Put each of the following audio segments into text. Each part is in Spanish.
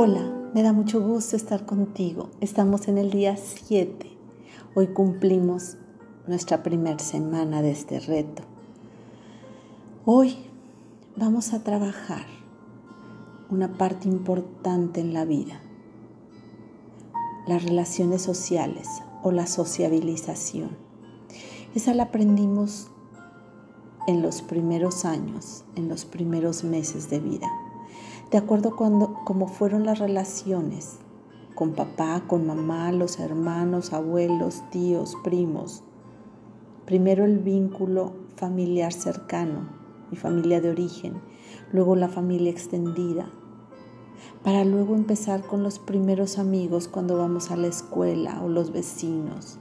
Hola, me da mucho gusto estar contigo. Estamos en el día 7. Hoy cumplimos nuestra primera semana de este reto. Hoy vamos a trabajar una parte importante en la vida, las relaciones sociales o la sociabilización. Esa la aprendimos en los primeros años, en los primeros meses de vida de acuerdo cuando cómo fueron las relaciones con papá, con mamá, los hermanos, abuelos, tíos, primos. Primero el vínculo familiar cercano, mi familia de origen, luego la familia extendida, para luego empezar con los primeros amigos cuando vamos a la escuela o los vecinos.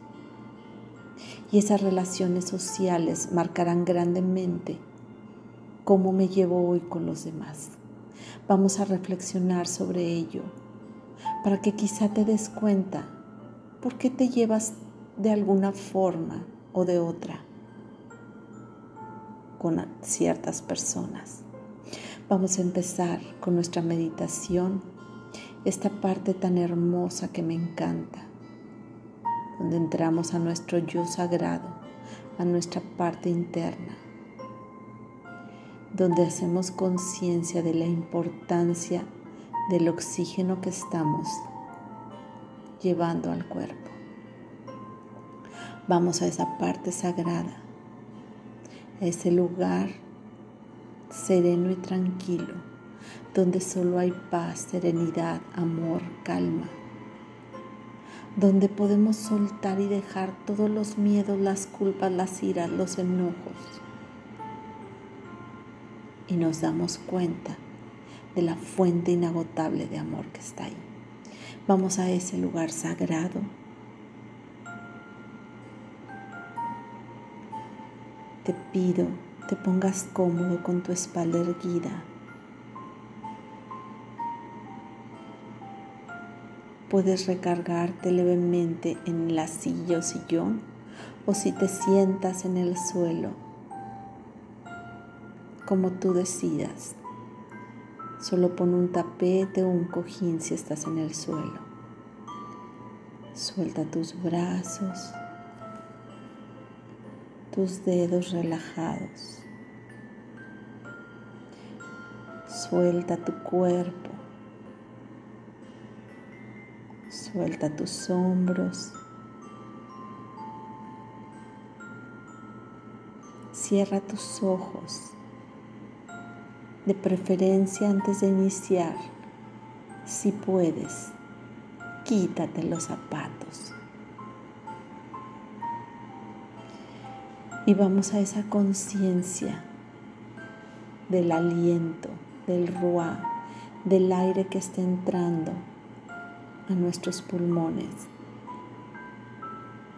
Y esas relaciones sociales marcarán grandemente cómo me llevo hoy con los demás. Vamos a reflexionar sobre ello para que quizá te des cuenta por qué te llevas de alguna forma o de otra con ciertas personas. Vamos a empezar con nuestra meditación, esta parte tan hermosa que me encanta, donde entramos a nuestro yo sagrado, a nuestra parte interna donde hacemos conciencia de la importancia del oxígeno que estamos llevando al cuerpo. Vamos a esa parte sagrada, a ese lugar sereno y tranquilo, donde solo hay paz, serenidad, amor, calma, donde podemos soltar y dejar todos los miedos, las culpas, las iras, los enojos y nos damos cuenta de la fuente inagotable de amor que está ahí. Vamos a ese lugar sagrado. Te pido te pongas cómodo con tu espalda erguida. Puedes recargarte levemente en la silla o sillón o si te sientas en el suelo como tú decidas. Solo pon un tapete o un cojín si estás en el suelo. Suelta tus brazos, tus dedos relajados. Suelta tu cuerpo. Suelta tus hombros. Cierra tus ojos de preferencia antes de iniciar, si puedes, quítate los zapatos. Y vamos a esa conciencia del aliento, del ruá, del aire que está entrando a nuestros pulmones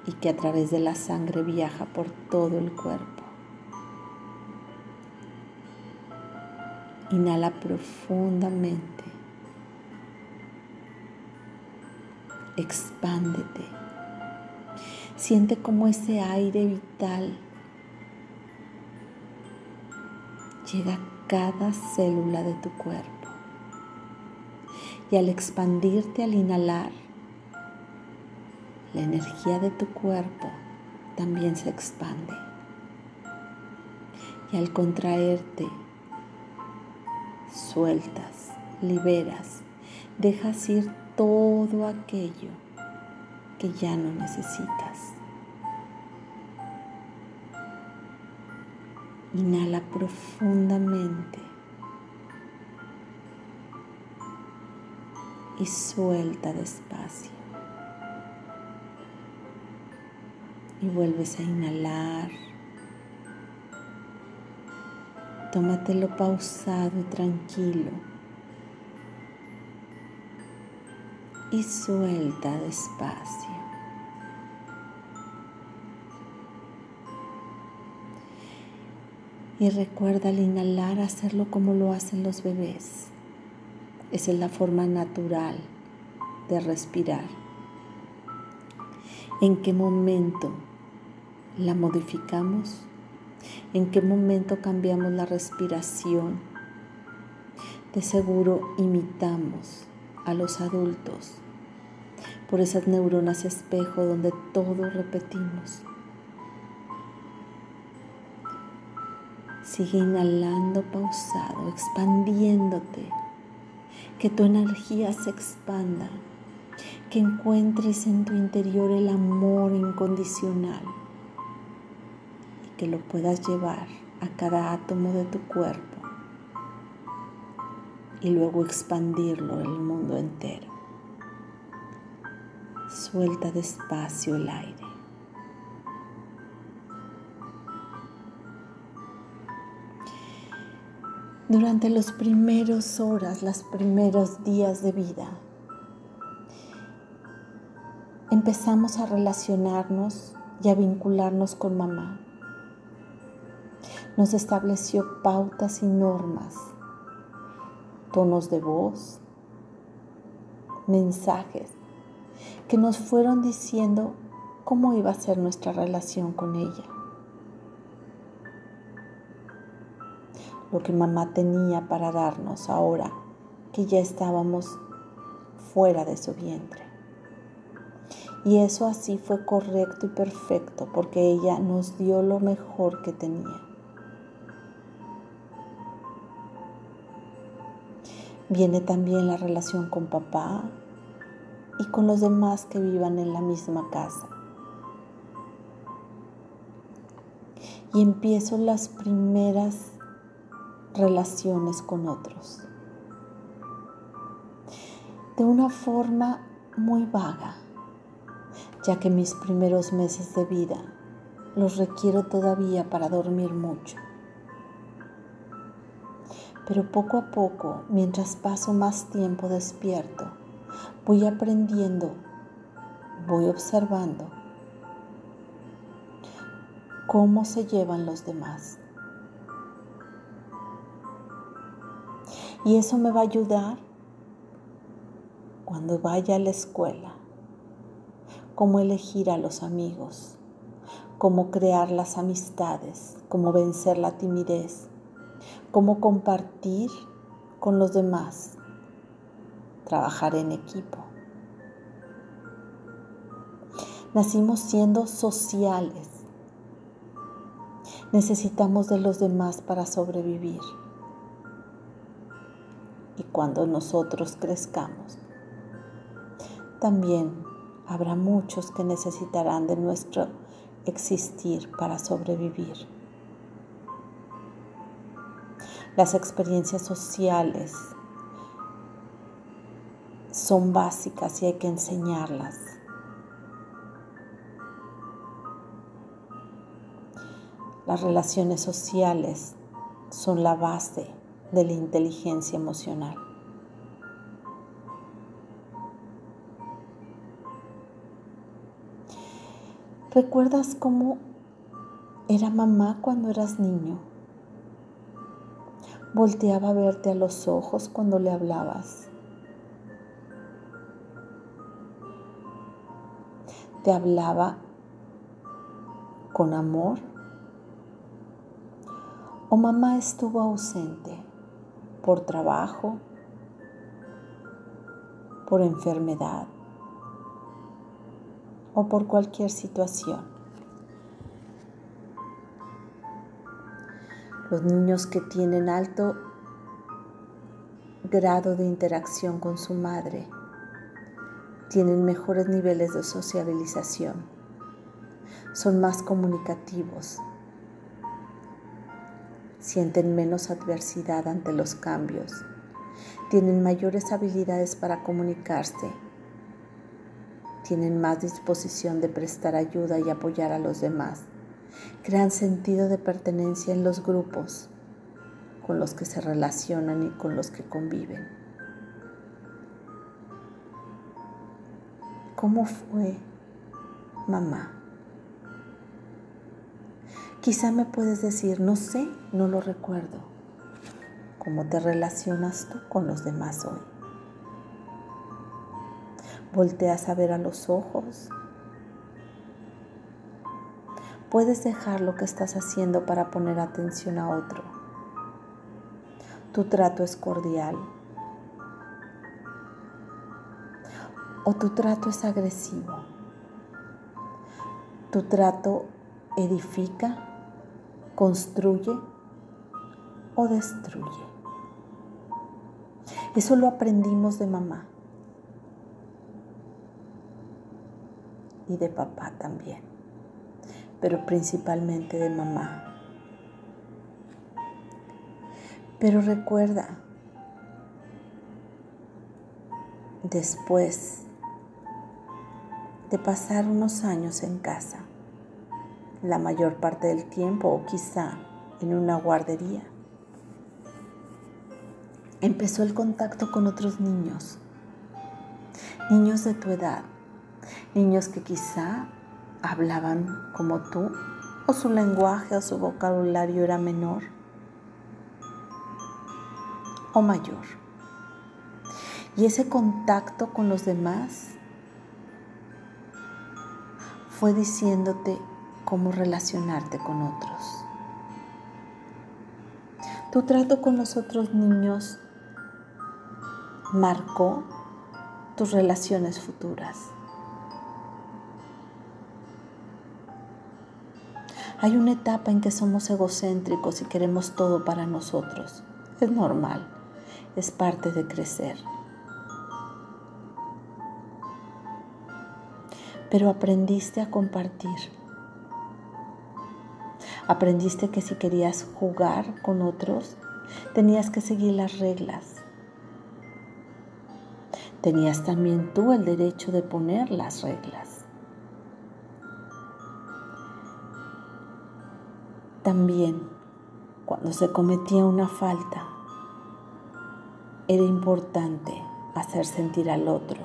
y que a través de la sangre viaja por todo el cuerpo. Inhala profundamente. Expándete. Siente como ese aire vital llega a cada célula de tu cuerpo. Y al expandirte, al inhalar, la energía de tu cuerpo también se expande. Y al contraerte, sueltas, liberas, dejas ir todo aquello que ya no necesitas. Inhala profundamente y suelta despacio. Y vuelves a inhalar Tómatelo pausado y tranquilo. Y suelta despacio. Y recuerda al inhalar hacerlo como lo hacen los bebés. Esa es la forma natural de respirar. ¿En qué momento la modificamos? En qué momento cambiamos la respiración. De seguro imitamos a los adultos por esas neuronas espejo donde todo repetimos. Sigue inhalando pausado, expandiéndote, que tu energía se expanda, que encuentres en tu interior el amor incondicional que lo puedas llevar a cada átomo de tu cuerpo y luego expandirlo el mundo entero. Suelta despacio el aire. Durante los primeros horas, los primeros días de vida, empezamos a relacionarnos y a vincularnos con mamá. Nos estableció pautas y normas tonos de voz, mensajes que nos fueron diciendo cómo iba a ser nuestra relación con ella. Lo que mamá tenía para darnos ahora que ya estábamos fuera de su vientre. Y eso así fue correcto y perfecto porque ella nos dio lo mejor que tenía. Viene también la relación con papá y con los demás que vivan en la misma casa. Y empiezo las primeras relaciones con otros. De una forma muy vaga, ya que mis primeros meses de vida los requiero todavía para dormir mucho. Pero poco a poco, mientras paso más tiempo despierto, voy aprendiendo, voy observando cómo se llevan los demás. Y eso me va a ayudar cuando vaya a la escuela, cómo elegir a los amigos, cómo crear las amistades, cómo vencer la timidez, cómo compartir con los demás, trabajar en equipo. Nacimos siendo sociales. Necesitamos de los demás para sobrevivir. Y cuando nosotros crezcamos, también habrá muchos que necesitarán de nuestro existir para sobrevivir. Las experiencias sociales son básicas y hay que enseñarlas. Las relaciones sociales son la base de la inteligencia emocional. ¿Recuerdas cómo era mamá cuando eras niño? Volteaba a verte a los ojos cuando le hablabas. Te hablaba con amor. O mamá estuvo ausente por trabajo, por enfermedad o por cualquier situación. Los niños que tienen alto grado de interacción con su madre tienen mejores niveles de sociabilización, son más comunicativos, sienten menos adversidad ante los cambios, tienen mayores habilidades para comunicarse, tienen más disposición de prestar ayuda y apoyar a los demás crean sentido de pertenencia en los grupos con los que se relacionan y con los que conviven. ¿Cómo fue mamá? Quizá me puedes decir, no sé, no lo recuerdo. ¿Cómo te relacionas tú con los demás hoy? ¿Volteas a ver a los ojos puedes dejar lo que estás haciendo para poner atención a otro. Tu trato es cordial. ¿O tu trato es agresivo? ¿Tu trato edifica, construye o destruye? Eso lo aprendimos de mamá y de papá también, pero principalmente de mamá. Pero recuerda, después de pasar unos años en casa, la mayor parte del tiempo o quizá en una guardería. Empezó el contacto con otros niños, niños de tu edad, niños que quizá hablaban como tú o su lenguaje o su vocabulario era menor o mayor. Y ese contacto con los demás fue diciéndote cómo relacionarte con otros. Tu trato con los otros niños marcó tus relaciones futuras. Hay una etapa en que somos egocéntricos y queremos todo para nosotros. Es normal, es parte de crecer. pero aprendiste a compartir. Aprendiste que si querías jugar con otros, tenías que seguir las reglas. Tenías también tú el derecho de poner las reglas. También, cuando se cometía una falta, era importante hacer sentir al otro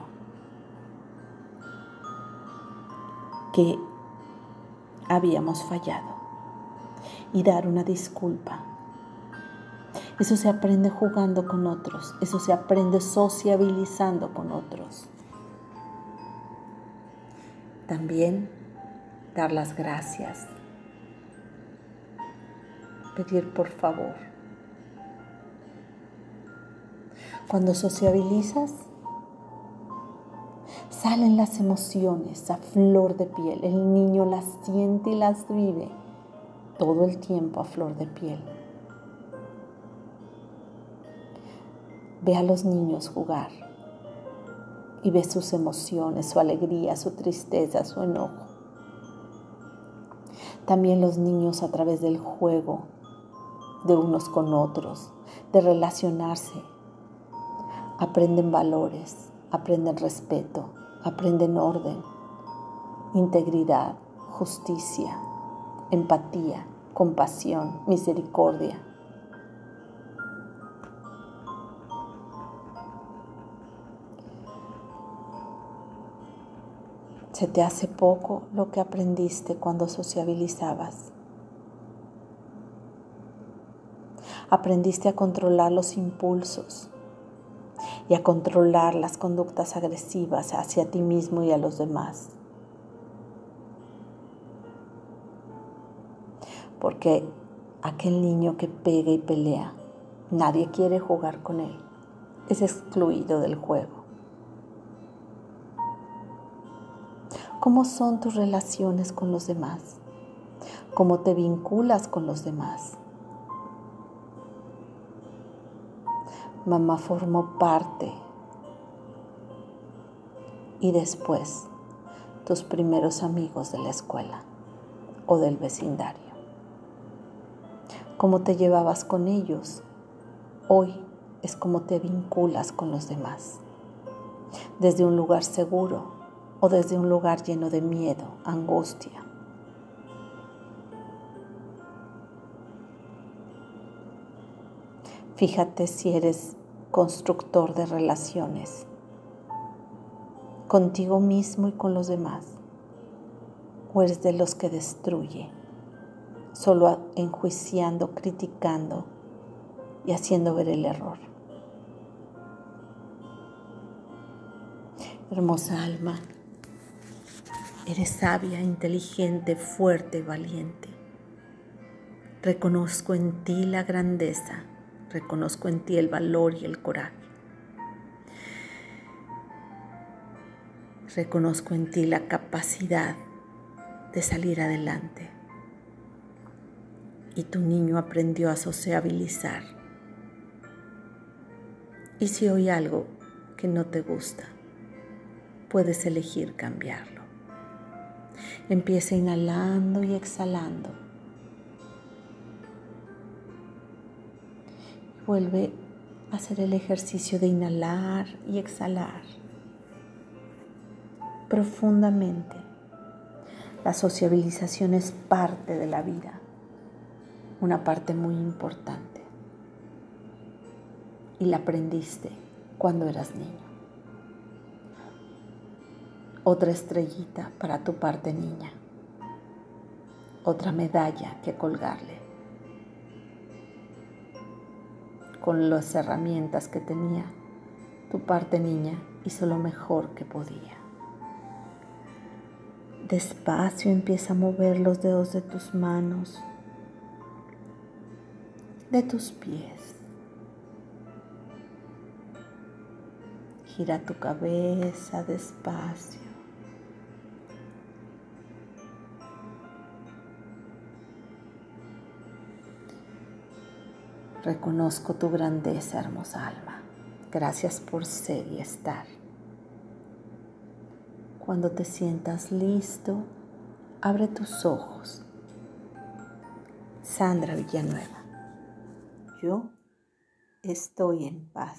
que habíamos fallado y dar una disculpa. Eso se aprende jugando con otros, eso se aprende sociabilizando con otros. También dar las gracias, pedir por favor. Cuando sociabilizas, salen las emociones a flor de piel. El niño las siente y las vive todo el tiempo a flor de piel. Ve a los niños jugar y ve sus emociones, su alegría, su tristeza, su enojo. También los niños a través del juego de unos con otros, de relacionarse, aprenden valores, aprenden respeto, aprenden orden, integridad, justicia, empatía, compasión, misericordia. Se te hace poco lo que aprendiste cuando sociabilizabas. Aprendiste a controlar los impulsos, y a controlar las conductas agresivas hacia ti mismo y a los demás. Porque aquel niño que pega y pelea, nadie quiere jugar con él, es excluido del juego. ¿Cómo son tus relaciones con los demás? ¿Cómo te vinculas con los demás? Mamá formó parte y después tus primeros amigos de la escuela o del vecindario. Cómo te llevabas con ellos hoy es como te vinculas con los demás, desde un lugar seguro o desde un lugar lleno de miedo, angustia. Fíjate si eres constructor de relaciones contigo mismo y con los demás, o eres de los que destruye, solo enjuiciando, criticando y haciendo ver el error. Hermosa alma, eres sabia, inteligente, fuerte, valiente. Reconozco en ti la grandeza Reconozco en ti el valor y el coraje. Reconozco en ti la capacidad de salir adelante. Y tu niño aprendió a sociabilizar. Y si hoy algo que no te gusta, puedes elegir cambiarlo. Empieza inhalando y exhalando. Vuelve a hacer el ejercicio de inhalar y exhalar profundamente. La sociabilización es parte de la vida, una parte muy importante. Y la aprendiste cuando eras niño. Otra estrellita para tu parte niña. Otra medalla que colgarle. Con las herramientas que tenía, tu parte niña hizo lo mejor que podía. Despacio empieza a mover los dedos de tus manos, de tus pies. Gira tu cabeza despacio. Reconozco tu grandeza, hermosa alma. Gracias por ser y estar. Cuando te sientas listo, abre tus ojos. Sandra Villanueva. Yo estoy en paz.